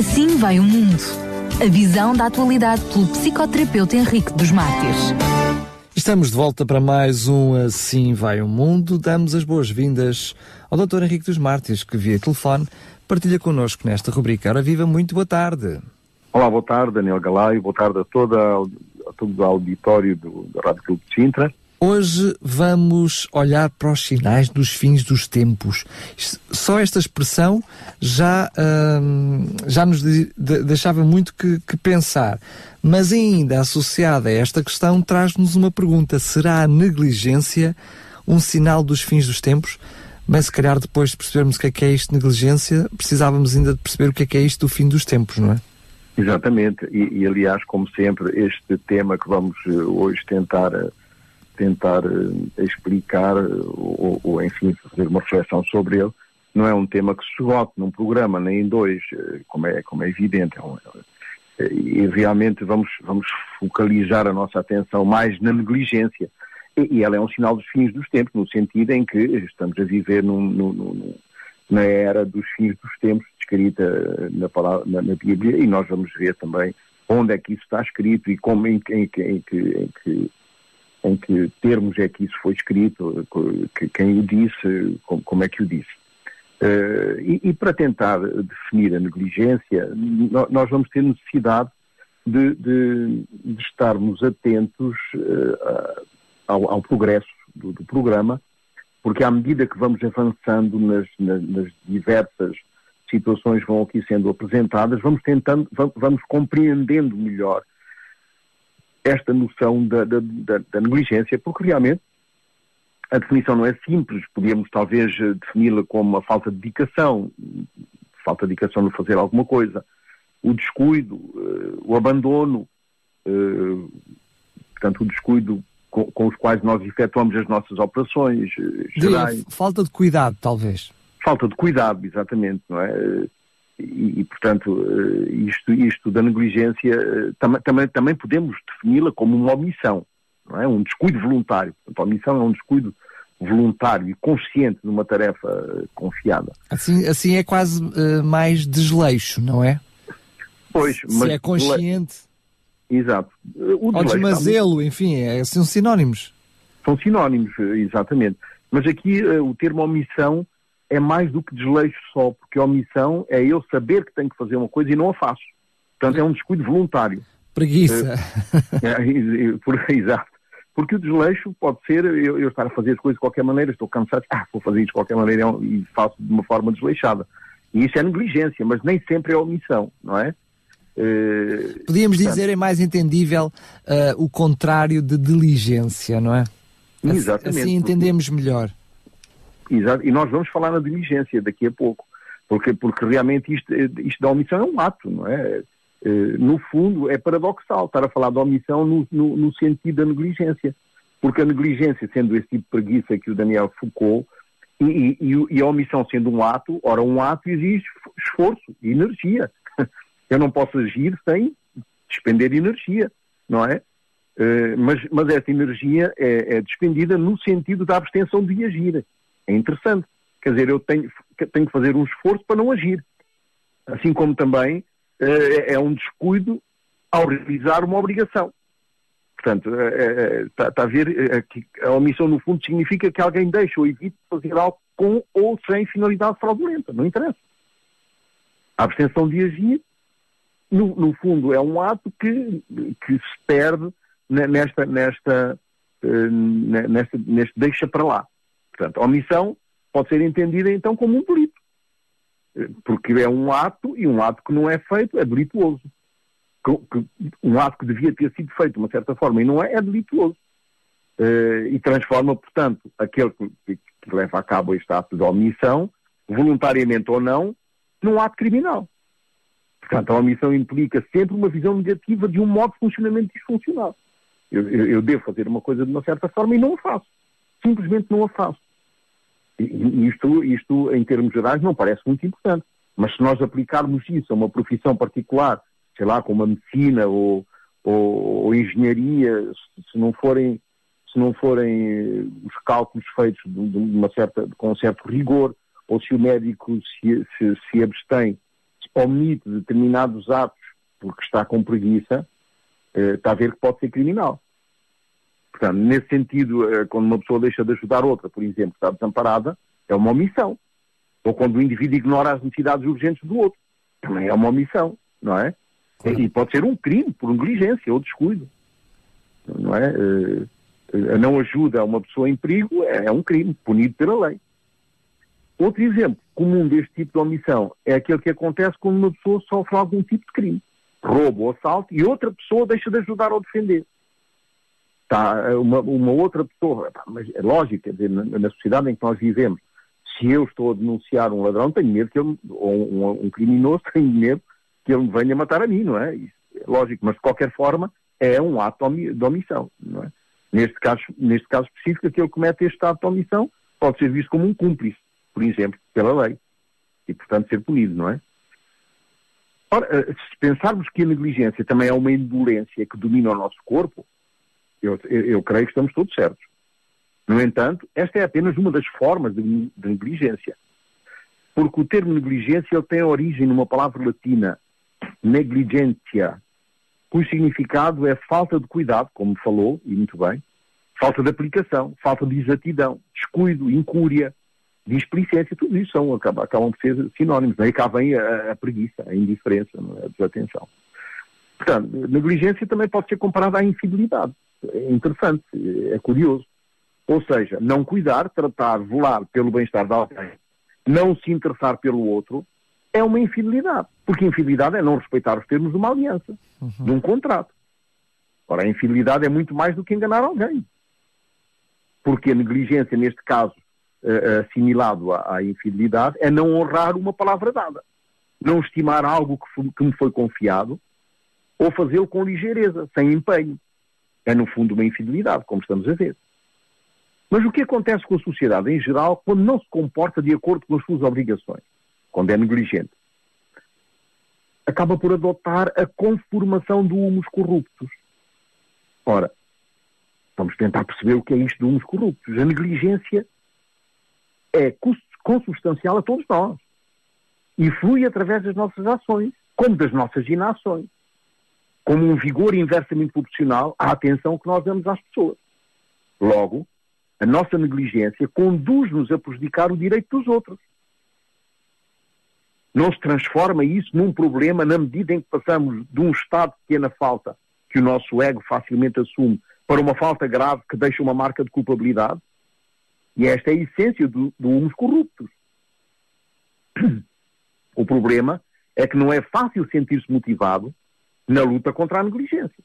Assim vai o mundo. A visão da atualidade pelo psicoterapeuta Henrique dos Mártires. Estamos de volta para mais um Assim Vai o Mundo. Damos as boas-vindas ao Dr. Henrique dos Mártires, que via telefone partilha connosco nesta rubrica. Ora viva, muito boa tarde. Olá, boa tarde, Daniel Galaio. Boa tarde a, toda, a todo o auditório do, da Rádio Clube de Sintra. Hoje vamos olhar para os sinais dos fins dos tempos. Só esta expressão já, hum, já nos deixava muito que, que, pensar. Mas ainda associada a esta questão traz-nos uma pergunta. Será a negligência um sinal dos fins dos tempos? Mas se calhar depois de percebermos o que é que é isto de negligência, precisávamos ainda de perceber o que é que é isto do fim dos tempos, não é? Exatamente. E, e aliás, como sempre, este tema que vamos eh, hoje tentar eh, tentar uh, explicar ou, ou, enfim, fazer uma reflexão sobre ele, não é um tema que se esgote num programa, nem em dois, uh, como é, como é evidente. É um, é, e realmente vamos, vamos focalizar a nossa atenção mais na negligência. E, e, ela é um sinal dos fins dos tempos, no sentido em que estamos a viver num, num, num, na era dos fins dos tempos, descrita na, na, na, Bíblia, e nós vamos ver também onde é que isso está escrito e como em, em, em, em que, em que termos é que isso foi escrito, que, quem o disse, como, como é que o disse. Uh, e, e, para tentar definir a negligência, nós vamos ter necessidade de, de, de estarmos atentos uh, ao, ao, progresso do, do, programa, porque à medida que vamos avançando nas, nas, nas diversas situações vão aqui sendo apresentadas, vamos tentando, vamos, vamos compreendendo melhor esta noção da, da, da, da negligência, porque realmente a definição não é simples, podíamos talvez eh, defini-la como uma falta de dedicação, falta de dedicação no fazer alguma coisa, o descuido, uh, o abandono, uh, portanto, o descuido com, com, os quais nós efetuamos as nossas operações gerais. Falta de cuidado, talvez. Falta de cuidado, exatamente, não é? E, e, portanto, eh, isto, isto da negligência eh, tam, também, também podemos defini-la como uma omissão, não é? um descuido voluntário. Portanto, a omissão é um descuido voluntário e consciente numa tarefa eh, confiada. Assim, assim é quase uh, mais desleixo, não é? Pois, mas... Se é consciente... Exato. O Ou desmazelo, enfim, é, são sinónimos. São sinónimos, exatamente. Mas aqui uh, o termo omissão é mais do que desleixo só, porque a omissão é eu saber que tenho que fazer uma coisa e não a faço. Portanto, é um descuido voluntário. Preguiça. É, é, exato. Porque o desleixo pode ser eu, eu, estar a fazer as coisas de qualquer maneira, estou cansado, ah, vou fazer isso de qualquer maneira e faço de uma forma desleixada. E isso é negligência, mas nem sempre é omissão, não é? Uh, Podíamos portanto, dizer, é mais entendível uh, o contrário de diligência, não é? Exatamente. Assim entendemos melhor. Exato. E nós vamos falar na diligência daqui a pouco, porque, porque realmente isto, isto da omissão é um ato, não é? Eh, no fundo, é paradoxal estar a falar da omissão no, no, no sentido da negligência, porque a negligência, sendo esse tipo de preguiça que o Daniel Foucault, e, e, e, a omissão sendo um ato, ora, um ato exige esforço e energia. Eu não posso agir sem despender energia, não é? Uh, mas, mas essa energia é, é, despendida no sentido da abstenção de agir é interessante. Quer dizer, eu tenho, tenho que fazer um esforço para não agir. Assim como também é, é um descuido ao realizar uma obrigação. Portanto, está é, é, tá a ver que a omissão, no fundo, significa que alguém deixa ou evita fazer algo com ou sem finalidade fraudulenta. Não interessa. A abstenção de agir, no, no fundo, é um ato que, que se perde nesta, nesta, nesta, neste deixa para lá. Portanto, omissão pode ser entendida então como um delito. Porque é um ato e um ato que não é feito é delituoso. Um ato que devia ter sido feito de uma certa forma e não é, é delituoso. Eh, e transforma, portanto, aquele que, que leva a cabo este ato de omissão, voluntariamente ou não, num ato criminal. Portanto, a omissão implica sempre uma visão negativa de um modo de funcionamento disfuncional. Eu, eu, eu, devo fazer uma coisa de uma certa forma e não a faço. Simplesmente não a faço. Isto, isto, em termos gerais, não parece muito importante. Mas se nós aplicarmos isso a uma profissão particular, sei lá, como a medicina ou, ou, ou engenharia, se não forem se não forem os cálculos feitos de, uma certa, com um certo rigor, ou se o médico se, se, se abstém, se omite determinados atos porque está com preguiça, eh, está a ver que pode ser criminal. Portanto, nesse sentido, eh, quando uma pessoa deixa de ajudar outra, por exemplo, está desamparada, é uma omissão. Ou quando o indivíduo ignora as necessidades urgentes do outro, também é uma omissão, não é? E pode ser um crime por negligência ou descuido, não é? A não ajuda a uma pessoa em perigo é um crime, punido pela lei. Outro exemplo comum deste tipo de omissão é aquele que acontece quando uma pessoa sofre algum tipo de crime, roubo ou assalto, e outra pessoa deixa de ajudar ou defender. Está uma, uma outra pessoa, mas é lógico, quer dizer, na, na, sociedade em que nós vivemos, se eu estou a denunciar um ladrão, tenho medo que ele, ou um, um criminoso, tenho medo que ele me venha matar a mim, não é? Isso é lógico, mas de qualquer forma é um ato de omissão, não é? Neste caso, neste caso específico, aquele que comete este ato de omissão pode ser visto como um cúmplice por exemplo, pela lei. E, portanto, ser punido, não é? Ora, eh, se pensarmos que a negligência também é uma indolência que domina o nosso corpo, eu, eu, creio que estamos todos certos. No entanto, esta é apenas uma das formas de, de negligência. Porque o termo negligência ele tem origem numa palavra latina, negligentia, cujo significado é falta de cuidado, como falou, e muito bem, falta de aplicação, falta de exatidão, descuido, incúria, displicência, tudo isso são, acabam, acabam por ser sinónimos. Aí cá vem a, a preguiça, a indiferença, a desatenção. Portanto, negligência também pode ser comparada à infidelidade. É interessante, é curioso. Ou seja, não cuidar, tratar, velar pelo bem-estar de alguém, não se interessar pelo outro, é uma infidelidade. Porque infidelidade é não respeitar os termos de uma aliança, uhum. de um contrato. Ora, a infidelidade é muito mais do que enganar alguém. Porque a negligência, neste caso, uh, assimilado à, infidelidade é não honrar uma palavra dada. Não estimar algo que, que me foi confiado ou fazê-lo com ligeireza, sem empenho. É, no fundo, uma infidelidade, como estamos a ver. Mas o que acontece com a sociedade em geral quando não se comporta de acordo com as suas obrigações? Quando é negligente? Acaba por adotar a conformação do humus corruptos. Ora, vamos tentar perceber o que é isto do humus corruptos. A negligência é consubstancial a todos nós e flui através das nossas ações, como das nossas inações, como um vigor inversamente proporcional à atenção que nós damos às pessoas. Logo, a nossa negligência conduz-nos a prejudicar o direito dos outros. Não se transforma isso num problema na medida em que passamos de um estado de pequena falta, que o nosso ego facilmente assume, para uma falta grave que deixa uma marca de culpabilidade? E esta é a essência do, do humus corruptos. O problema é que não é fácil sentir-se motivado na luta contra a negligência.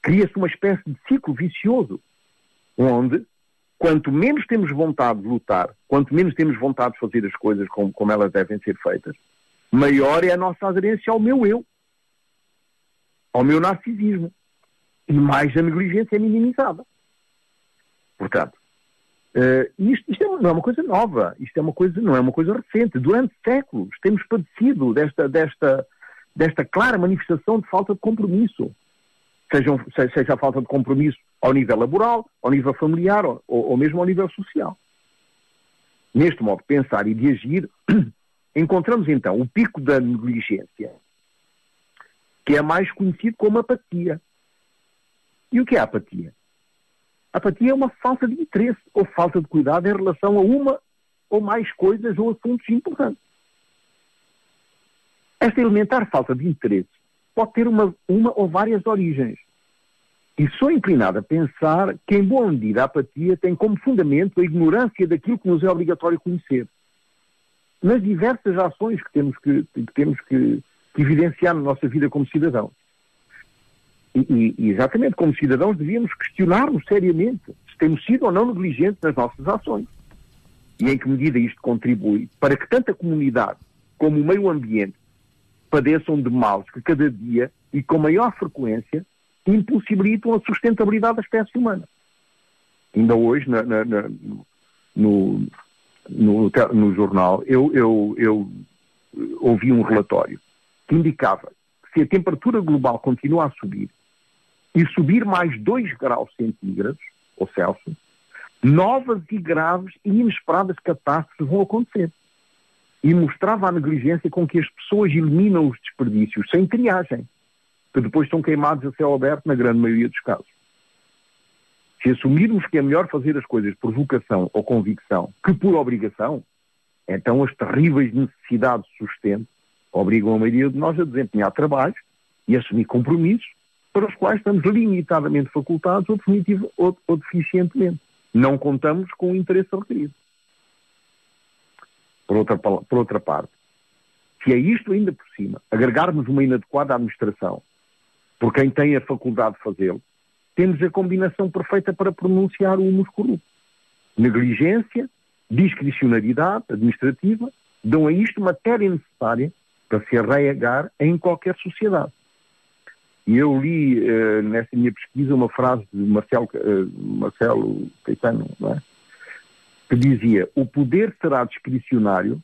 Cria-se uma espécie de ciclo vicioso, onde, quanto menos temos vontade de lutar, quanto menos temos vontade de fazer as coisas como, como elas devem ser feitas, maior é a nossa aderência ao meu eu, ao meu narcisismo. E mais a negligência é minimizada. Portanto, Uh, isto, isto é, não é uma coisa nova, isto é uma coisa, não é uma coisa recente. Durante séculos temos padecido desta, desta, desta clara manifestação de falta de compromisso. Seja, seja a falta de compromisso ao nível laboral, ao nível familiar ou, ou mesmo ao nível social. Neste modo de pensar e de agir, encontramos então o pico da negligência, que é mais conhecido como apatia. E o que é apatia? A apatia é uma falta de interesse ou falta de cuidado em relação a uma ou mais coisas ou assuntos importantes. Esta elementar falta de interesse pode ter uma, uma ou várias origens. E sou inclinado a pensar que, em boa medida, a apatia tem como fundamento a ignorância daquilo que nos é obrigatório conhecer. Nas diversas ações que temos que, que temos que, que evidenciar na nossa vida como cidadãos. E, e, exatamente como cidadãos devíamos questionar-nos seriamente se temos sido ou não negligentes nas nossas ações. E em que medida isto contribui para que tanto a comunidade como o meio ambiente padeçam de males que cada dia e com maior frequência impossibilitam a sustentabilidade da espécie humana. Ainda hoje, na, na, na, no, no, no, jornal, eu, eu, eu ouvi um relatório que indicava que se a temperatura global continua a subir, e subir mais 2 graus centígrados, ou Celsius, novas e graves e inesperadas catástrofes vão acontecer. E mostrava a negligência com que as pessoas eliminam os desperdícios sem triagem, que depois são queimados a céu aberto na grande maioria dos casos. Se assumirmos que é melhor fazer as coisas por vocação ou convicção que por obrigação, então as terríveis necessidades de sustento obrigam a maioria de nós a desempenhar trabalhos e assumir compromissos para os quais estamos limitadamente facultados ou, ou deficientemente. Não contamos com o interesse requerido. Por outra, por outra parte, se a isto ainda por cima agregarmos uma inadequada administração por quem tem a faculdade de fazê-lo, temos a combinação perfeita para pronunciar o humus corrupto. Negligência, discricionariedade administrativa dão a isto matéria necessária para se arraigar em qualquer sociedade. E eu li uh, nessa minha pesquisa uma frase de Marcelo, uh, Marcelo Caetano, é? Que dizia: O poder será discricionário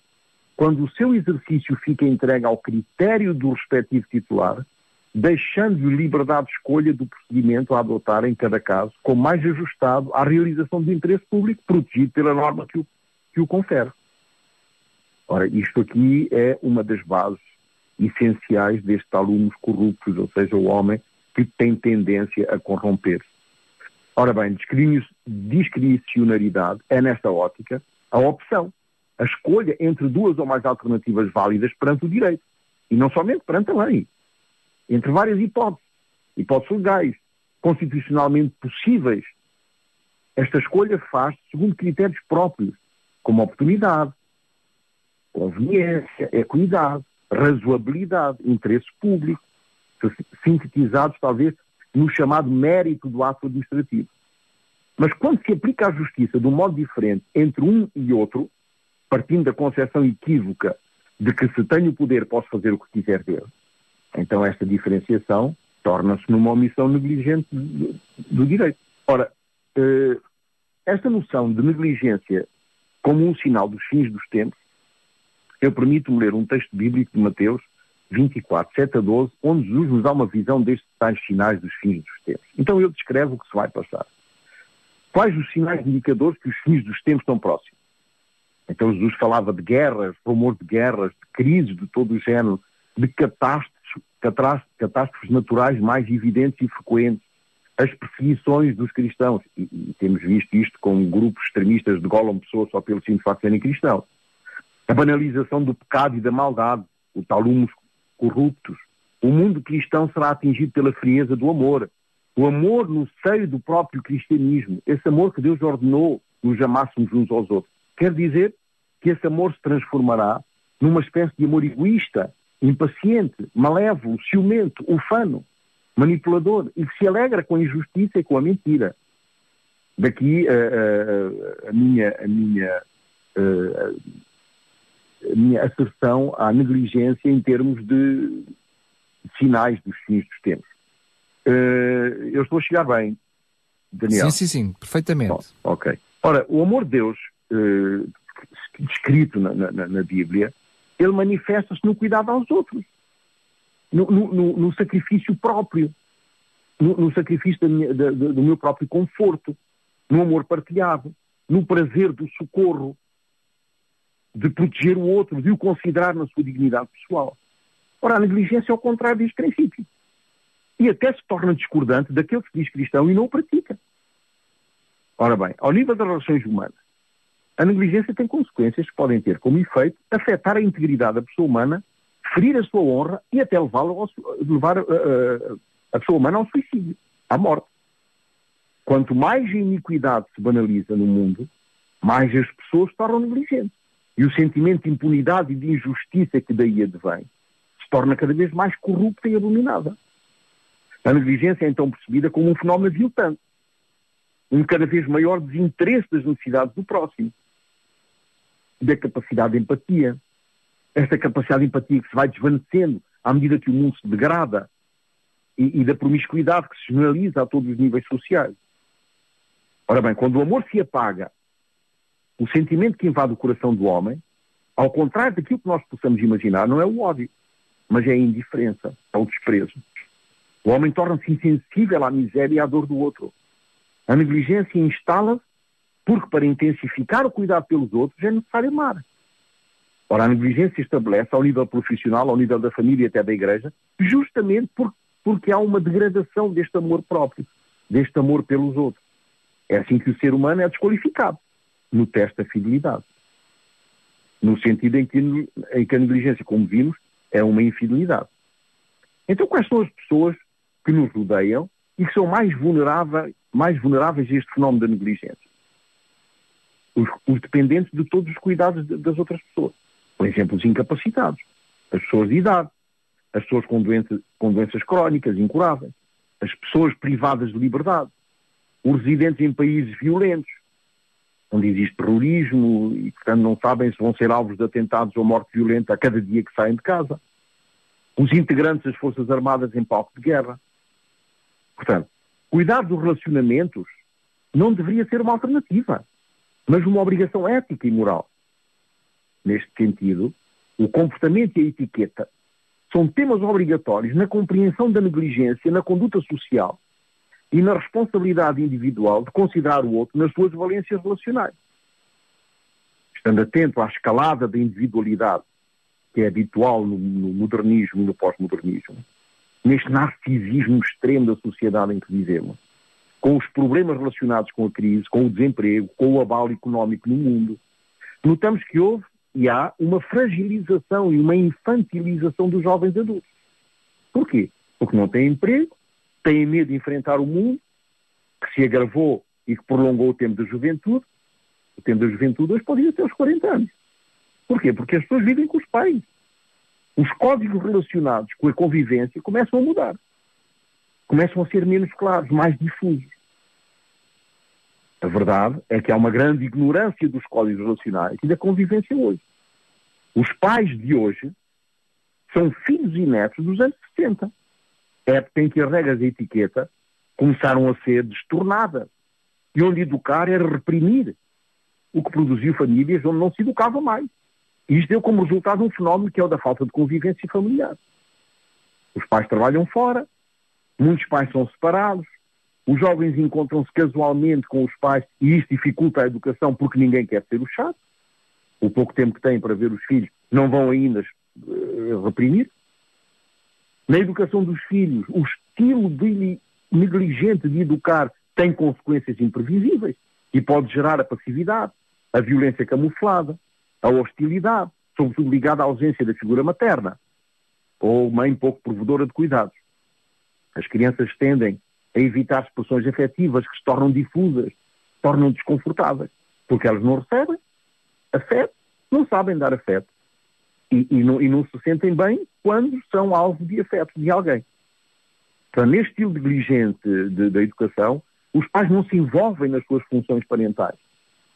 quando o seu exercício fica entregue ao critério do respectivo titular, deixando-lhe liberdade de escolha do procedimento a adotar em cada caso, como mais ajustado à realização do interesse público, protegido pela norma que o, que o confere. Ora, isto aqui é uma das bases essenciais destes alunos corruptos, ou seja, o homem que tem tendência a corromper-se. Ora bem, discricionariedade é, nesta ótica, a opção, a escolha entre duas ou mais alternativas válidas perante o direito. E não somente perante a lei. Entre várias hipóteses, hipóteses legais, constitucionalmente possíveis. Esta escolha faz-se segundo critérios próprios, como oportunidade, conveniência, equidade, razoabilidade, interesse público, sintetizados talvez no chamado mérito do ato administrativo. Mas quando se aplica a justiça de um modo diferente entre um e outro, partindo da concepção equívoca de que se tenho o poder posso fazer o que quiser dele, então esta diferenciação torna-se numa omissão negligente do, direito. Ora, eh, esta noção de negligência como um sinal dos fins dos tempos eu permito-me ler um texto bíblico de Mateus 24, 7 a 12, onde Jesus nos dá uma visão destes tais sinais dos fins dos tempos. Então ele descreve o que se vai passar. Quais os sinais indicadores que os fins dos tempos estão próximos? Então Jesus falava de guerras, rumor de guerras, de crises de todo o género, de catástrofes, catástrofes naturais mais evidentes e frequentes, as perseguições dos cristãos, e, e temos visto isto com grupos extremistas de golam pessoas só pelo simples facto de serem cristãos a banalização do pecado e da maldade, o tal humus corruptos. O mundo cristão será atingido pela frieza do amor. O amor no seio do próprio cristianismo, esse amor que Deus ordenou nos amássemos uns aos outros. Quer dizer que esse amor se transformará numa espécie de amor egoísta, impaciente, malévolo, ciumento, ufano, manipulador e que se alegra com a injustiça e com a mentira. Daqui a, a, a minha, a minha a minha asserção à negligência em termos de sinais dos fins dos tempos. Uh, eu estou a chegar bem, Daniel. Sim, sim, sim, perfeitamente. Ok. Ora, o amor de Deus, uh, descrito na, na, na, Bíblia, ele manifesta-se no cuidado aos outros, no, no, no sacrifício próprio, no, no sacrifício minha, da, do meu próprio conforto, no amor partilhado, no prazer do socorro, de proteger o outro, de o considerar na sua dignidade pessoal. Ora, a negligência é ao contrário deste princípio. E até se torna discordante daquele que diz cristão e não o pratica. Ora bem, ao nível das relações humanas, a negligência tem consequências que podem ter como efeito afetar a integridade da pessoa humana, ferir a sua honra e até levá-la levar uh, uh, a pessoa humana ao suicídio, à morte. Quanto mais a iniquidade se banaliza no mundo, mais as pessoas se tornam negligentes. E o sentimento de impunidade e de injustiça que daí advém se torna cada vez mais corrupta e abominável. A negligência é então percebida como um fenómeno aviltante, um cada vez maior desinteresse das necessidades do próximo, da capacidade de empatia. Esta capacidade de empatia que se vai desvanecendo à medida que o mundo se degrada e, e da promiscuidade que se generaliza a todos os níveis sociais. Ora bem, quando o amor se apaga o sentimento que invade o coração do homem, ao contrário daquilo que nós possamos imaginar, não é o ódio, mas é a indiferença, é o desprezo. O homem torna-se insensível à miséria e à dor do outro. A negligência instala-se porque para intensificar o cuidado pelos outros é necessário amar. Ora, a negligência estabelece ao nível profissional, ao nível da família e até da igreja, justamente por, porque há uma degradação deste amor próprio, deste amor pelos outros. É assim que o ser humano é desqualificado no teste da fidelidade. No sentido em que, em que a negligência, como vimos, é uma infidelidade. Então, quais são as pessoas que nos rodeiam e que são mais vulneráveis, mais vulneráveis a este fenómeno da negligência? Os, os dependentes de todos os cuidados de, das outras pessoas. Por exemplo, os incapacitados, as pessoas de idade, as pessoas com, doença, com doenças crónicas incuráveis, as pessoas privadas de liberdade, os residentes em países violentos, onde existe terrorismo e, portanto, não sabem se vão ser alvos de atentados ou morte violenta a cada dia que saem de casa. Os integrantes das Forças Armadas em palco de guerra. Portanto, cuidar dos relacionamentos não deveria ser uma alternativa, mas uma obrigação ética e moral. Neste sentido, o comportamento e a etiqueta são temas obrigatórios na compreensão da negligência na conduta social e na responsabilidade individual de considerar o outro nas suas valências relacionais. Estando atento à escalada da individualidade, que é habitual no, no modernismo e no pós-modernismo, neste narcisismo extremo da sociedade em que vivemos, com os problemas relacionados com a crise, com o desemprego, com o abalo económico no mundo, notamos que houve e há uma fragilização e uma infantilização dos jovens adultos. Porquê? Porque não têm emprego, têm medo de enfrentar o mundo, que se agravou e que prolongou o tempo da juventude. O tempo da juventude hoje pode ir até aos 40 anos. Porquê? Porque as pessoas vivem com os pais. Os códigos relacionados com a convivência começam a mudar. Começam a ser menos claros, mais difusos. A verdade é que há uma grande ignorância dos códigos relacionais e da convivência hoje. Os pais de hoje são filhos e netos dos anos 60 época em que as regras de etiqueta começaram a ser destornadas e onde educar era reprimir, o que produziu famílias onde não se educava mais. E isto deu como resultado um fenómeno que é o da falta de convivência familiar. Os pais trabalham fora, muitos pais são separados, os jovens encontram-se casualmente com os pais e isso dificulta a educação porque ninguém quer ser o chato. O pouco tempo que têm para ver os filhos não vão ainda uh, reprimir. Na educação dos filhos, o estilo de, negligente de educar tem consequências imprevisíveis e pode gerar a passividade, a violência camuflada, a hostilidade, sobretudo ligada à ausência da figura materna ou mãe pouco provedora de cuidados. As crianças tendem a evitar expressões afetivas que se tornam difusas, tornam desconfortáveis, porque elas não recebem afeto, não sabem dar afeto e, e, não, e não se sentem bem quando são alvo de afeto de alguém. Então, neste estilo negligente da educação, os pais não se envolvem nas suas funções parentais,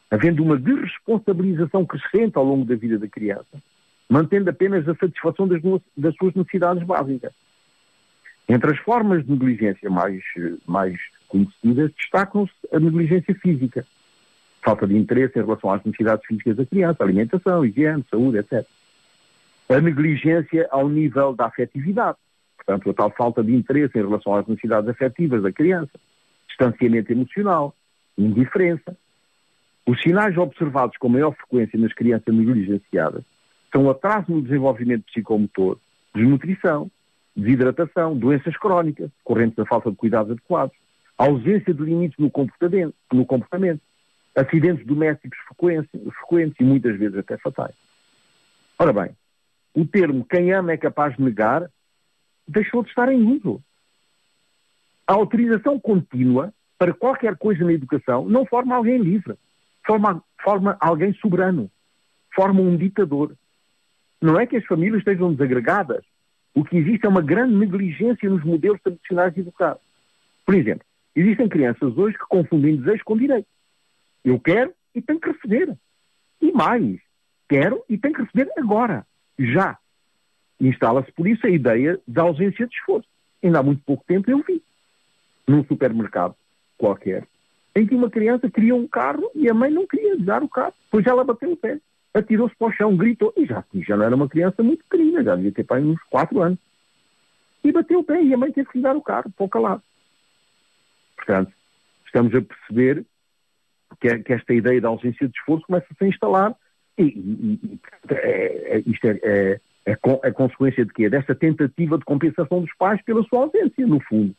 havendo uma desresponsabilização crescente ao longo da vida da criança, mantendo apenas a satisfação das, das suas necessidades básicas. Entre as formas de negligência mais, mais conhecidas, destacam-se a negligência física, falta de interesse em relação às necessidades físicas da criança, alimentação, higiene, saúde, etc a negligência ao nível da afetividade. Portanto, a tal falta de interesse em relação às necessidades afetivas da criança, distanciamento emocional, indiferença. Os sinais observados com maior frequência nas crianças negligenciadas são atraso no desenvolvimento psicomotor, desnutrição, desidratação, doenças crónicas, correntes da falta de cuidados adequados, ausência de limites no comportamento, no comportamento acidentes domésticos frequentes, frequentes e muitas vezes até fatais. Ora bem, o termo quem ama é capaz de negar deixou de estar em uso. A autorização contínua para qualquer coisa na educação não forma alguém livre, forma, forma alguém soberano, forma um ditador. Não é que as famílias estejam desagregadas. O que existe é uma grande negligência nos modelos tradicionais de educar. Por exemplo, existem crianças hoje que confundem desejo com direito. Eu quero e tenho que receber. E mais, quero e tenho que receber agora já. Instala-se por isso a ideia da ausência de esforço. Ainda há muito pouco tempo eu vi, num supermercado qualquer, em que uma criança queria um carro e a mãe não queria dar o carro. Pois ela bateu o pé, atirou-se para o chão, gritou, e já, já não era uma criança muito pequena, já devia ter pai uns 4 anos. E bateu o pé e a mãe teve que lhe dar o carro, para o calado. Portanto, estamos a perceber que, que esta ideia da ausência de esforço começa -se a instalar E, e, e é, é, isto é, é, é, é consequência de quê? Desta tentativa de compensação dos pais pela sua ausência, no fundo.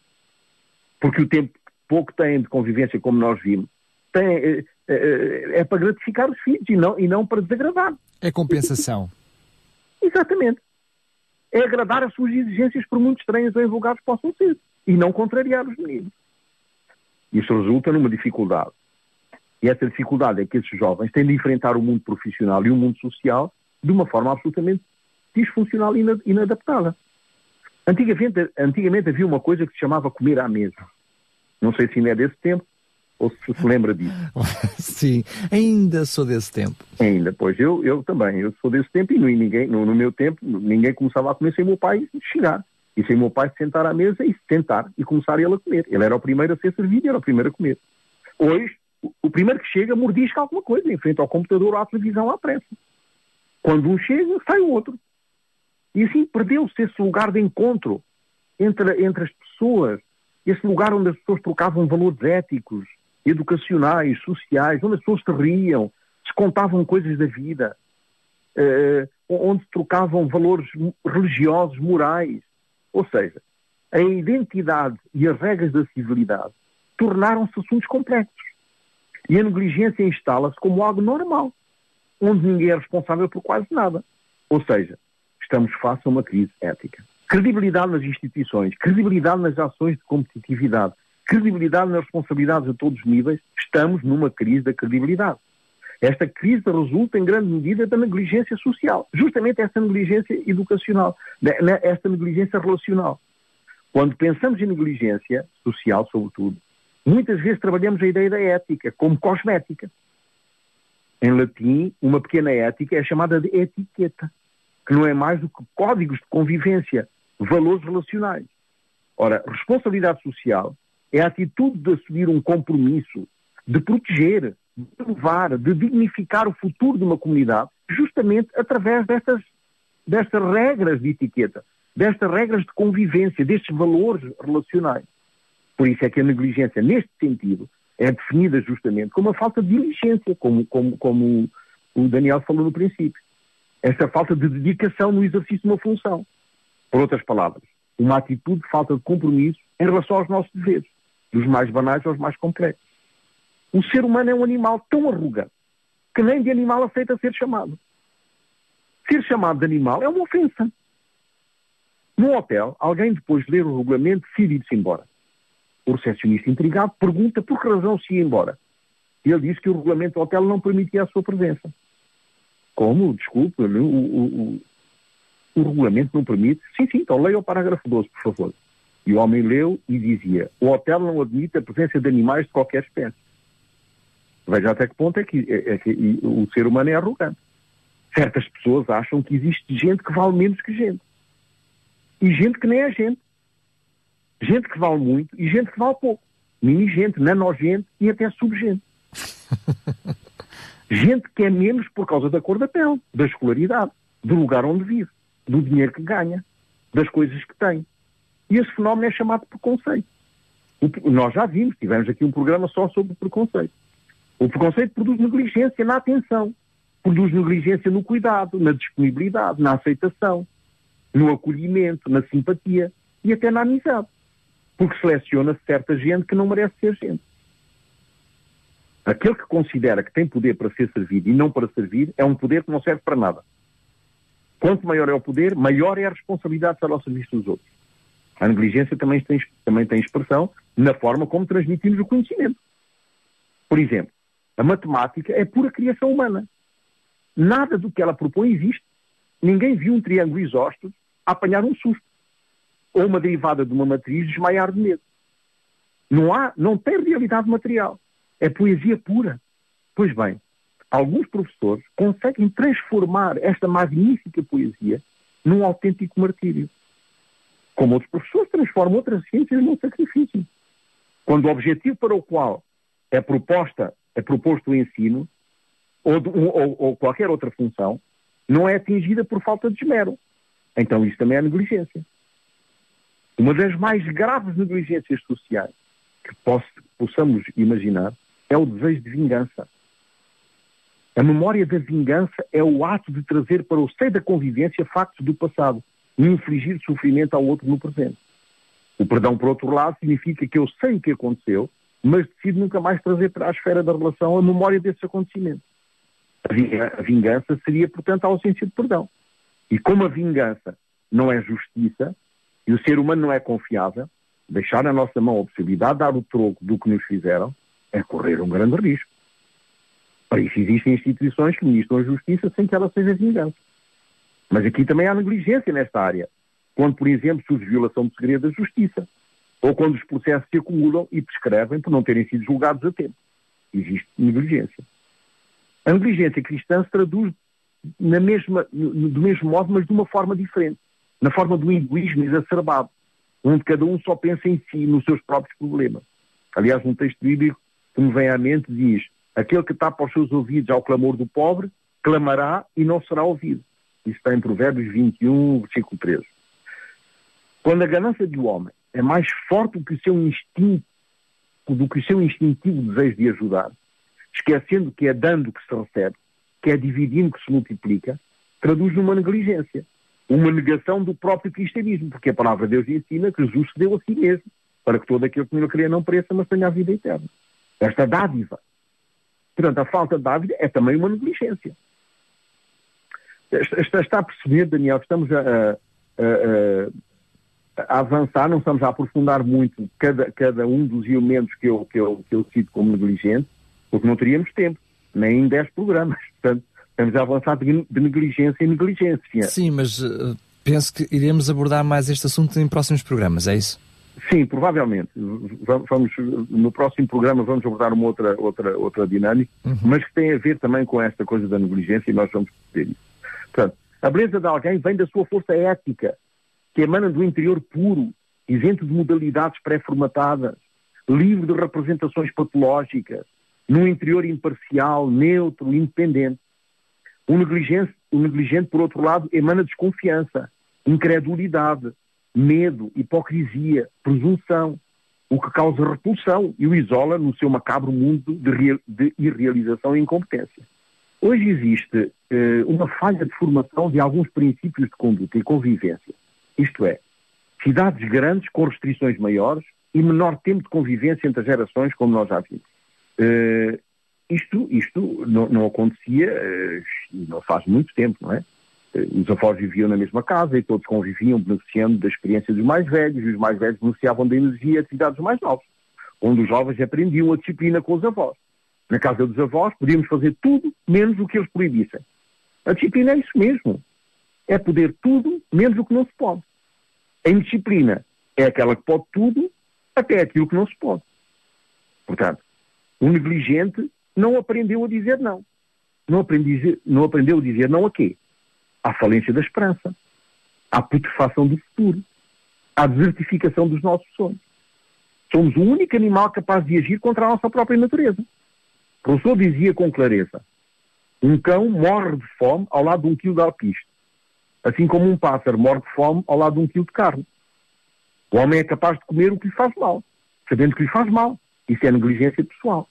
Porque o tempo pouco têm de convivência, como nós vimos, tem, é, é, é, para gratificar os filhos e não, e não para desagradar. É compensação. Exatamente. É agradar as suas exigências, por muito estranhas ou invulgares possam ser, e não contrariar os meninos. Isso resulta numa dificuldade. E essa dificuldade é que esses jovens têm de enfrentar o mundo profissional e o mundo social de uma forma absolutamente disfuncional e inadaptada. Antigamente, antigamente havia uma coisa que se chamava comer à mesa. Não sei se ainda é desse tempo ou se se lembra disso. Sim, ainda sou desse tempo. Ainda, pois eu, eu também, eu sou desse tempo e ninguém, no, no meu tempo ninguém começava a comer sem o meu pai chegar. E sem o meu pai sentar à mesa e sentar e começar ele a comer. Ele era o primeiro a ser servido e era o primeiro a comer. Hoje, o primeiro que chega mordisca alguma coisa, em frente ao computador ou à televisão à pressa. Quando um chega, sai o outro. E assim perdeu-se esse lugar de encontro entre, entre as pessoas, esse lugar onde as pessoas trocavam valores éticos, educacionais, sociais, onde as pessoas se riam, se contavam coisas da vida, eh, onde trocavam valores religiosos, morais. Ou seja, a identidade e as regras da civilidade tornaram-se assuntos complexos. E a negligência instala-se como algo normal, onde ninguém é responsável por quase nada. Ou seja, estamos face a uma crise ética. Credibilidade nas instituições, credibilidade nas ações de competitividade, credibilidade nas responsabilidades a todos os níveis, estamos numa crise da credibilidade. Esta crise resulta, em grande medida, da negligência social. Justamente essa negligência educacional, esta negligência relacional. Quando pensamos em negligência social, sobretudo, muitas vezes trabalhamos a ideia da ética como cosmética. Em latim, uma pequena ética é chamada de etiqueta, que não é mais do que códigos de convivência, valores relacionais. Ora, responsabilidade social é a atitude de assumir um compromisso, de proteger, de levar, de dignificar o futuro de uma comunidade, justamente através destas, destas regras de etiqueta, destas regras de convivência, destes valores relacionais. Por isso é que a negligência, neste sentido, é definida justamente como a falta de diligência, como, como, como o Daniel falou no princípio. Essa falta de dedicação no exercício de uma função. Por outras palavras, uma atitude de falta de compromisso em relação aos nossos deveres dos mais banais aos mais complexos. O ser humano é um animal tão arrogante que nem de animal aceita ser chamado. Ser chamado de animal é uma ofensa. No hotel, alguém depois de ler o regulamento decide ir-se embora. O recepcionista intrigado pergunta por que razão se ia embora. Ele diz que o regulamento do hotel não permitia a sua presença. Como? Desculpe, o, o, o, o regulamento não permite? Sim, sim, então leia o parágrafo 12, por favor. E o homem leu e dizia: o hotel não admite a presença de animais de qualquer espécie. Veja até que ponto é que, é, é que o ser humano é arrogante. Certas pessoas acham que existe gente que vale menos que gente. E gente que nem é gente. Gente que vale muito e gente que vale pouco. Mini gente, nanogente e até subgente. gente que é menos por causa da cor da pele, da escolaridade, do lugar onde vive, do dinheiro que ganha, das coisas que tem. E esse fenómeno é chamado preconceito. O, nós já vimos, tivemos aqui um programa só sobre o preconceito. O preconceito produz negligência na atenção, produz negligência no cuidado, na disponibilidade, na aceitação, no acolhimento, na simpatia e até na amizade. Porque seleciona certa gente que não merece ser gente. Aquele que considera que tem poder para ser servido e não para servir é um poder que não serve para nada. Quanto maior é o poder, maior é a responsabilidade para o serviço dos outros. A negligência também tem, também tem expressão na forma como transmitimos o conhecimento. Por exemplo, a matemática é pura criação humana. Nada do que ela propõe existe. Ninguém viu um triângulo isóstomo apanhar um susto. Ou uma derivada de uma matriz desmaiar de medo. Não há, não tem realidade material. É poesia pura. Pois bem, alguns professores conseguem transformar esta magnífica poesia num autêntico martírio como outros professores, transformam outras ciências num sacrifício. Quando o objetivo para o qual é proposta, é proposto o ensino, ou, de, ou, ou qualquer outra função, não é atingida por falta de esmero. Então isso também é negligência. Uma das mais graves negligências sociais que possamos imaginar é o desejo de vingança. A memória da vingança é o ato de trazer para o seio da convivência factos do passado e infligir sofrimento ao outro no presente. O perdão, por outro lado, significa que eu sei o que aconteceu, mas decido nunca mais trazer para a esfera da relação a memória desse acontecimento. A vingança seria, portanto, a ausência de perdão. E como a vingança não é justiça e o ser humano não é confiável, deixar na nossa mão a possibilidade de dar o troco do que nos fizeram é correr um grande risco. Para isso existem instituições que ministram a justiça sem que ela seja vingança. Mas aqui também há negligência nesta área. Quando, por exemplo, surge violação de segredo da justiça. Ou quando os processos se acumulam e prescrevem por não terem sido julgados a tempo. Existe negligência. A negligência cristã se traduz na mesma, do mesmo modo, mas de uma forma diferente. Na forma do egoísmo exacerbado, onde cada um só pensa em si, nos seus próprios problemas. Aliás, um texto bíblico que me vem à mente diz: Aquele que tapa os seus ouvidos ao clamor do pobre, clamará e não será ouvido. Isso está em Provérbios 21, versículo 13. Quando a ganância do homem é mais forte do que o seu instinto, do que o seu instintivo desejo de ajudar, esquecendo que é dando que se recebe, que é dividindo que se multiplica, traduz numa negligência, uma negação do próprio cristianismo, porque a palavra de Deus ensina que Jesus se deu a si mesmo, para que todo aquele que não queria não pereça, mas tenha a vida eterna. Esta dádiva. Portanto, a falta de dádiva é também uma negligência. Está, está a perceber, Daniel, que estamos a, a, a, a, avançar, não estamos a aprofundar muito cada, cada um dos elementos que eu, que, eu, que eu cito como negligente, porque não teríamos tempo, nem em 10 programas. Portanto, estamos a avançar de, de negligência em negligência. Sim, mas uh, penso que iremos abordar mais este assunto em próximos programas, é isso? Sim, provavelmente. Vamos, no próximo programa vamos abordar uma outra, outra, outra dinâmica, uhum. mas que tem a ver também com esta coisa da negligência e nós vamos ter isso. Portanto, a beleza de alguém vem da sua força ética, que emana do interior puro, isento de modalidades pré-formatadas, livre de representações patológicas, num interior imparcial, neutro, independente. O negligente, o negligente, por outro lado, emana desconfiança, incredulidade, medo, hipocrisia, presunção, o que causa repulsão e o isola no seu macabro mundo de, de irrealização e incompetência. Hoje existe eh, uma falha de formação de alguns princípios de conduta e convivência. Isto é, cidades grandes com restrições maiores e menor tempo de convivência entre as gerações, como nós já vimos. Uh, isto isto não, não acontecia, uh, não faz muito tempo, não é? Uh, os avós viviam na mesma casa e todos conviviam beneficiando da experiência dos mais velhos e os mais velhos beneficiavam da energia e atividades mais novos, onde os jovens aprendiam a disciplina com os avós. Na casa dos avós podíamos fazer tudo menos o que eles proibissem. A disciplina é isso mesmo. É poder tudo menos o que não se pode. A indisciplina é aquela que pode tudo até aquilo que não se pode. Portanto, o negligente não aprendeu a dizer não. Não, aprendi, não aprendeu a dizer não a quê? À falência da esperança, à putrefação do futuro, à desertificação dos nossos sonhos. Somos o único animal capaz de agir contra a nossa própria natureza. Rousseau dizia com clareza: um cão morre de fome ao lado de um quilo de alpiste, assim como um pássaro morre de fome ao lado de um quilo de carne. O homem é capaz de comer o que lhe faz mal, sabendo que lhe faz mal. Isso é negligência pessoal.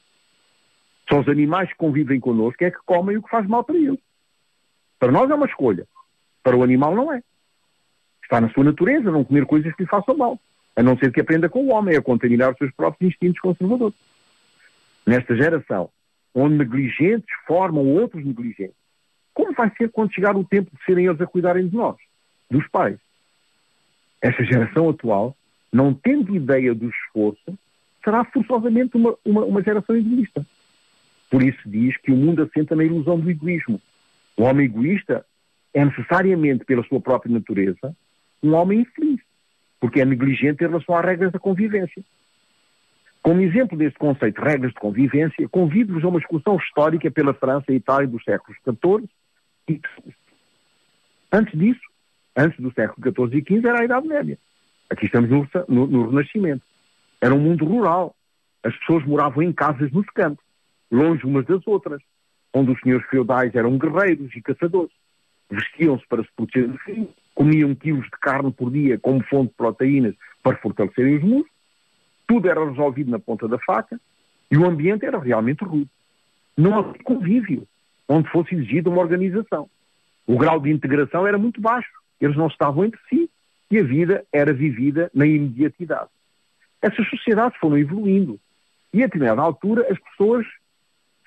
São os animais que convivem connosco é que comem o que faz mal para eles. Para nós é uma escolha. Para o animal não é. Está na sua natureza não comer coisas que lhe façam mal. A não ser que aprenda com o homem a contaminar os seus próprios instintos conservadores. Nesta geração, onde negligentes formam outros negligentes. Como vai ser quando chegar o tempo de serem eles a cuidarem de nós, dos pais? Esta geração atual, não tendo ideia do esforço, será forçosamente uma, uma, uma geração egoísta. Por isso diz que o mundo assenta na ilusão do egoísmo. O homem egoísta é necessariamente, pela sua própria natureza, um homem infeliz, porque é negligente em relação às regras da convivência. Como exemplo deste conceito de regras de convivência, convido-vos a uma excursão histórica pela França e Itália dos séculos XIV e XV. Antes disso, antes do século XIV e XV, era a Idade Média. Aqui estamos no, no, no Renascimento. Era um mundo rural. As pessoas moravam em casas no campo, longe umas das outras, onde os senhores feudais eram guerreiros e caçadores. Vestiam-se para se proteger do frio, comiam quilos de carne por dia como fonte de proteínas para fortalecerem os músculos tudo era resolvido na ponta da faca e o ambiente era realmente rude. Não havia convívio. onde fosse exigida uma organização. O grau de integração era muito baixo, eles não estavam entre si e a vida era vivida na imediatidade. Essas sociedades foram evoluindo e a determinada altura as pessoas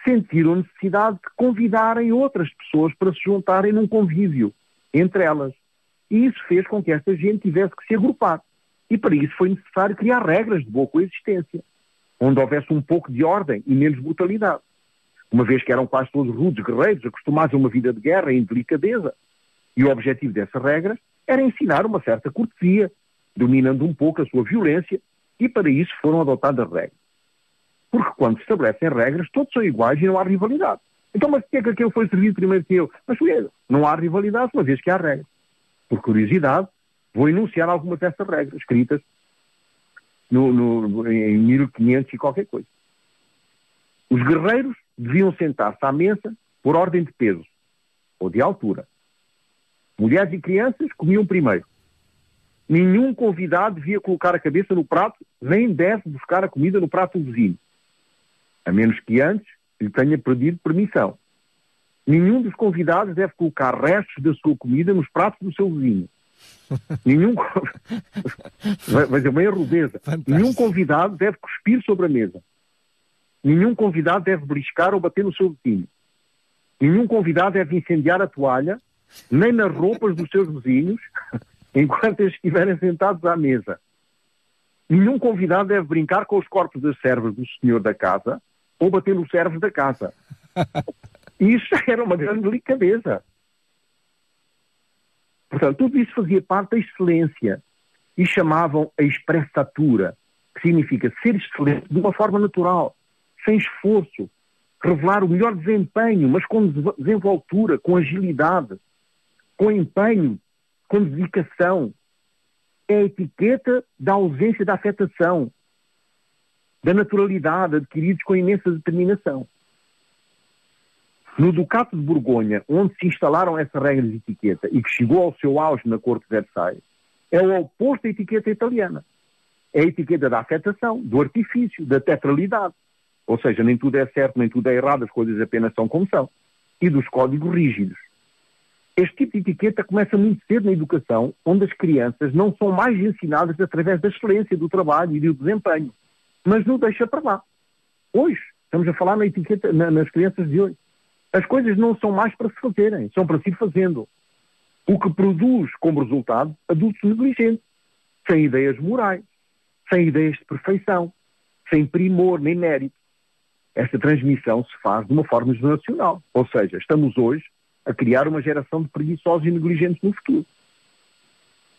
sentiram necessidade de convidarem outras pessoas para se juntarem num convívio entre elas. E isso fez com que esta gente tivesse que se agrupar. E para isso foi necessário criar regras de boa coexistência, onde houvesse um pouco de ordem e menos brutalidade. Uma vez que eram quase todos rudes guerreiros, acostumados a uma vida de guerra em delicadeza. E o objetivo dessas regras era ensinar uma certa cortesia, dominando um pouco a sua violência, e para isso foram adotadas regras. Porque quando se estabelecem regras, todos são iguais e não há rivalidade. Então, mas que é que aquele foi servido primeiro que eu? Mas foi Não há rivalidade, uma vez que há regras. Por curiosidade, vou enunciar algumas dessas regras escritas no, no, em 1500 e qualquer coisa. Os guerreiros deviam sentar-se à mesa por ordem de peso ou de altura. Mulheres e crianças comiam primeiro. Nenhum convidado devia colocar a cabeça no prato, nem deve buscar a comida no prato do vizinho a menos que antes lhe tenha pedido permissão. Nenhum dos convidados deve colocar restos da sua comida nos pratos do seu vizinho. Nenhum. Vai ser bem a rudeza. Nenhum convidado deve cuspir sobre a mesa. Nenhum convidado deve briscar ou bater no seu vizinho. Nenhum convidado deve incendiar a toalha, nem nas roupas dos seus vizinhos, enquanto eles estiverem sentados à mesa. Nenhum convidado deve brincar com os corpos das servas do senhor da casa, ou bater nos servos da casa. Isso era uma grande delicadeza. Portanto, tudo isso fazia parte da excelência e chamavam a expressatura, que significa ser excelente de uma forma natural, sem esforço, revelar o melhor desempenho, mas com desenvoltura, com agilidade, com empenho, com dedicação. É a etiqueta da ausência da afetação, da naturalidade, adquiridos com imensa determinação. No Ducato de Borgonha, onde se instalaram essas regras de etiqueta e que chegou ao seu auge na corte de Versailles, é o oposto da etiqueta italiana. É a etiqueta da afetação, do artifício, da teatralidade. Ou seja, nem tudo é certo, nem tudo é errado, as coisas apenas são como são. E dos códigos rígidos. Este tipo de etiqueta começa muito cedo na educação, onde as crianças não são mais ensinadas através da excelência do trabalho e do desempenho, mas não deixa para lá. Hoje, estamos a falar na etiqueta, na, nas crianças de hoje. As coisas não são mais para se fazerem, são para se ir fazendo. O que produz como resultado adultos negligentes, sem ideias morais, sem ideias de perfeição, sem primor nem mérito. Esta transmissão se faz de uma forma geracional. Ou seja, estamos hoje a criar uma geração de preguiçosos e negligentes no futuro.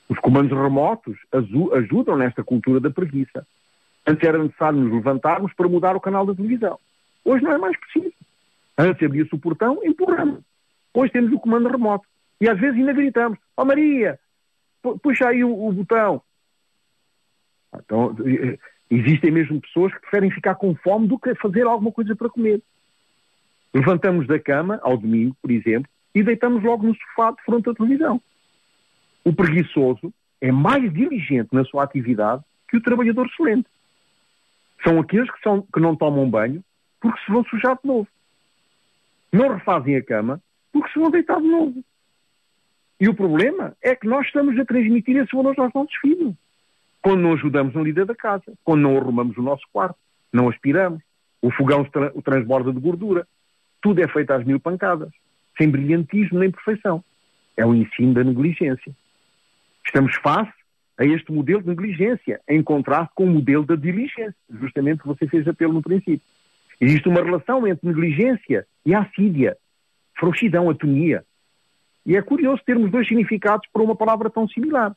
Os comandos remotos ajudam nesta cultura da preguiça. Antes era necessário nos levantarmos para mudar o canal da televisão. Hoje não é mais preciso. Antes abria-se o portão, empurramos. Hoje temos o comando remoto. E às vezes ainda gritamos, ó oh, Maria, puxa aí o, o botão. Então, existem mesmo pessoas que preferem ficar com fome do que fazer alguma coisa para comer. Levantamos da cama, ao domingo, por exemplo, e deitamos logo no sofá de frente à televisão. O preguiçoso é mais diligente na sua atividade que o trabalhador excelente. São aqueles que, são, que não tomam banho porque se vão sujar de novo. Não refazem a cama porque se vão deitar de novo. E o problema é que nós estamos a transmitir esse valor aos nossos filhos. Quando não ajudamos na lida da casa, quando não arrumamos o nosso quarto, não aspiramos, o fogão tra o transborda de gordura. Tudo é feito às mil pancadas, sem brilhantismo nem perfeição. É o ensino da negligência. Estamos face a este modelo de negligência, em contraste com o modelo da diligência, justamente que você fez apelo no princípio. Existe uma relação entre negligência e assídia, frouxidão, atonia. E é curioso termos dois significados para uma palavra tão similar,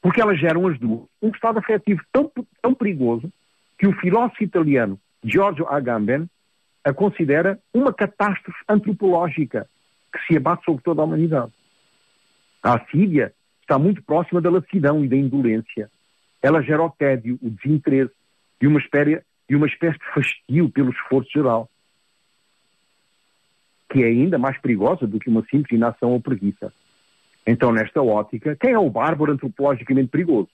porque elas geram as duas um estado afetivo tão, tão perigoso que o filósofo italiano Giorgio Agamben a considera uma catástrofe antropológica que se abate sobre toda a humanidade. A assídia está muito próxima da lassidão e da indolência. Ela gera o tédio, o desinteresse e uma espécie, e uma espécie de fastio pelo esforço geral, que é ainda mais perigosa do que uma simples inação ou preguiça. Então, nesta ótica, quem é o bárbaro antropologicamente perigoso?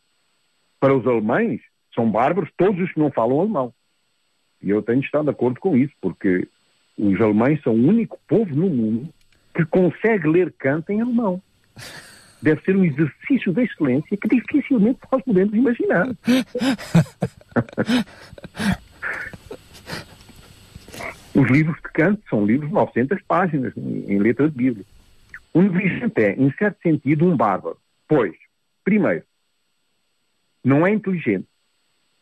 Para os alemães, são bárbaros todos os que não falam alemão. E eu tenho estado de acordo com isso, porque os alemães são o único povo no mundo que consegue ler Kant em alemão. Deve ser um exercício de excelência que dificilmente nós podemos imaginar. Os livros de Kant são livros de 900 páginas em letra de Bíblia. O negligente é, em certo sentido, um bárbaro. Pois, primeiro, não é inteligente.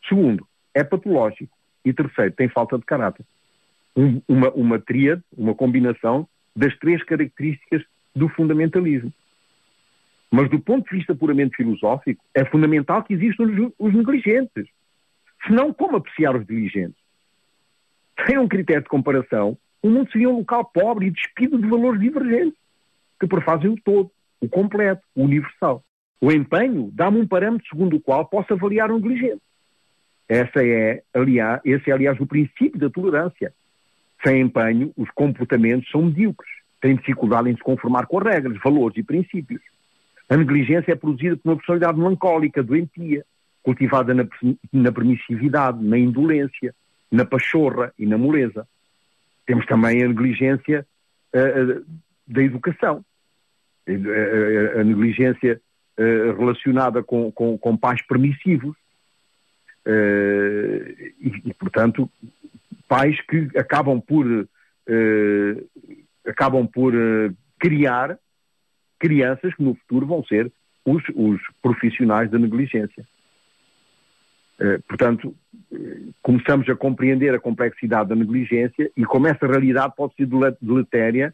Segundo, é patológico. E terceiro, tem falta de caráter. Um, uma, uma tríade, uma combinação das três características do fundamentalismo. Mas do ponto de vista puramente filosófico, é fundamental que existam os, os negligentes. Senão, como apreciar os diligentes? Sem um critério de comparação, o mundo seria um local pobre e despido de valores divergentes, que prefazem o todo, o completo, o universal. O empenho dá-me um parâmetro segundo o qual posso avaliar um negligente. Essa é, aliás, esse é, aliás, o princípio da tolerância. Sem empenho, os comportamentos são medíocres, têm dificuldade em se conformar com as regras, valores e princípios. A negligência é produzida por uma personalidade melancólica, doentia, cultivada na, na permissividade, na indolência, na pachorra e na moleza. Temos também a negligência uh, da educação, a, a, a negligência uh, relacionada com, com, com pais permissivos e, e, portanto, pais que acabam por acabam por criar crianças que no futuro vão ser os, os profissionais da negligência. Eh, portanto, começamos a compreender a complexidade da negligência e como essa realidade pode ser deletéria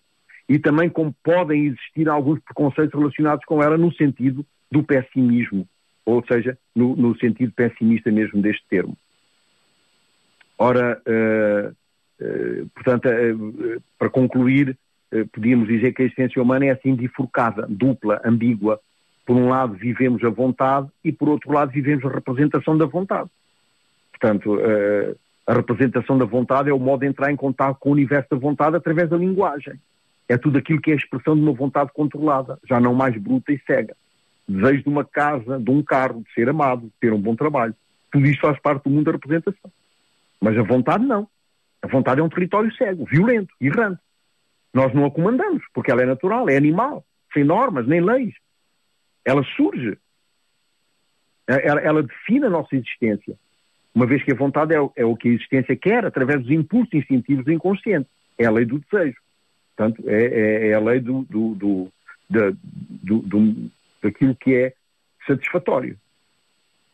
e também como podem existir alguns preconceitos relacionados com ela no sentido do pessimismo, ou seja, no, no sentido pessimista mesmo deste termo. Ora, uh, uh, portanto, uh, para concluir, podíamos dizer que a existência humana é assim bifurcada, dupla, ambígua, por um lado vivemos a vontade e por outro lado vivemos a representação da vontade. Portanto, uh, a representação da vontade é o modo de entrar em contato com o universo da vontade através da linguagem. É tudo aquilo que é a expressão de uma vontade controlada, já não mais bruta e cega. Desejo de uma casa, de um carro, de ser amado, de ter um bom trabalho. Tudo isto faz parte do mundo da representação. Mas a vontade não. A vontade é um território cego, violento, errante. Nós não a comandamos, porque ela é natural, é animal, sem normas, nem leis ela surge. Ela, ela, define a nossa existência. Uma vez que a vontade é, é, o que a existência quer, através dos impulsos instintivos do inconsciente. É a lei do desejo. Portanto, é, é, é a lei do, do, do, do, do, daquilo que é satisfatório.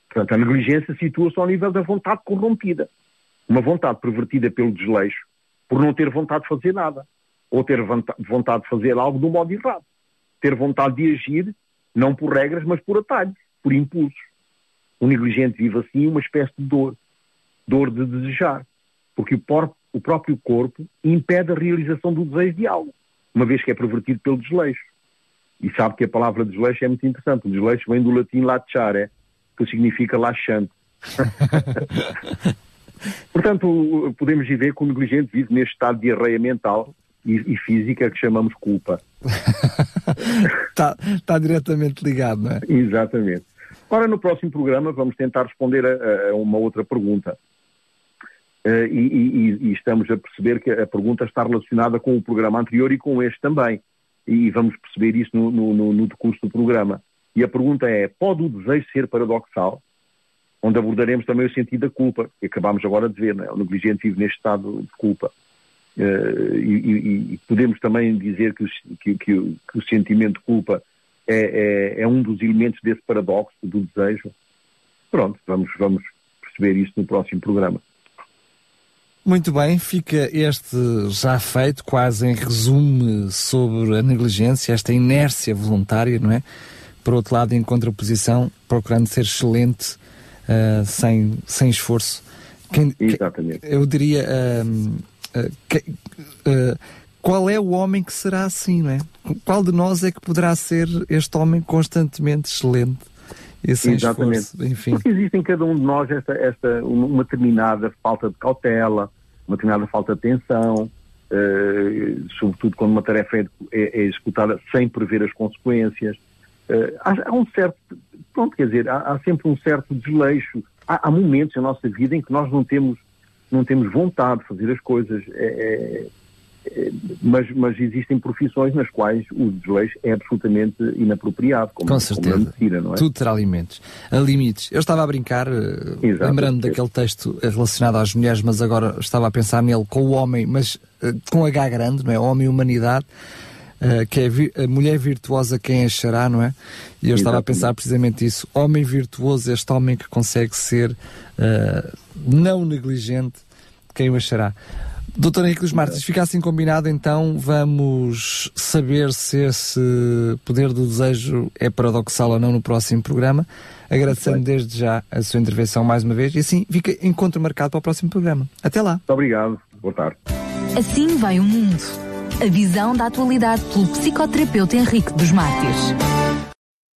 Portanto, a negligência situa-se ao nível da vontade corrompida. Uma vontade pervertida pelo desleixo, por não ter vontade de fazer nada. Ou ter vontade de fazer algo do modo errado. Ter vontade de agir não por regras, mas por atalhos, por impulsos. O negligente vive assim uma espécie de dor, dor de desejar, porque o, por, o próprio corpo impede a realização do desejo de algo, uma vez que é pervertido pelo desleixo. E sabe que a palavra desleixo é muito interessante. O desleixo vem do latim latchare, que significa laxante. Portanto, podemos dizer que o negligente vive neste estado de diarreia mental e, e física que chamamos culpa. está, está diretamente ligado, não é? Exatamente. Ora, no próximo programa vamos tentar responder a, a uma outra pergunta. Uh, e, e, e, estamos a perceber que a pergunta está relacionada com o programa anterior e com este também. E vamos perceber isso no, no, no decurso do programa. E a pergunta é: pode o desejo ser paradoxal? Onde abordaremos também o sentido da culpa, que acabámos agora de ver, não é? o negligente vive neste estado de culpa. Uh, e, e, podemos também dizer que, que, que, que, o sentimento de culpa é, é, é, um dos elementos desse paradoxo do desejo. Pronto, vamos, vamos perceber isso no próximo programa. Muito bem, fica este já feito, quase em resumo sobre a negligência, esta inércia voluntária, não é? Por outro lado, em contraposição, procurando ser excelente, uh, sem, sem esforço. Quem, Exatamente. eu diria. Uh, eh, que, uh, qual é o homem que será assim, não é? Qual de nós é que poderá ser este homem constantemente excelente? Sem Exatamente. Esforço, enfim. Porque existe em cada um de nós esta, esta, uma determinada falta de cautela, uma determinada falta de atenção, uh, sobretudo quando uma tarefa é, é, é, executada sem prever as consequências. Uh, há, há, um certo, pronto, quer dizer, há, há sempre um certo desleixo. Há, há, momentos na nossa vida em que nós não temos não temos vontade de fazer as coisas. É, é, mas, mas existem profissões nas quais o desleixo é absolutamente inapropriado, como, Com certeza. como medicina, não é? Tudo terá limites. A limites. Eu estava a brincar, lembrando daquele texto relacionado às mulheres, mas agora estava a pensar nele com o homem, mas com H grande, não é? Homem e humanidade. Uh, que é a mulher virtuosa quem achará, não é? E eu estava a pensar precisamente isso. Homem virtuoso, este homem que consegue ser uh, não negligente, quem o achará. Doutor Henrique dos Martins, fica assim combinado, então vamos saber se esse poder do desejo é paradoxal ou não no próximo programa. Agradecendo desde já a sua intervenção mais uma vez e assim fica encontro marcado para o próximo programa. Até lá. Muito obrigado. Boa tarde. Assim vai o mundo. A visão da atualidade pelo psicoterapeuta Henrique dos Mártires.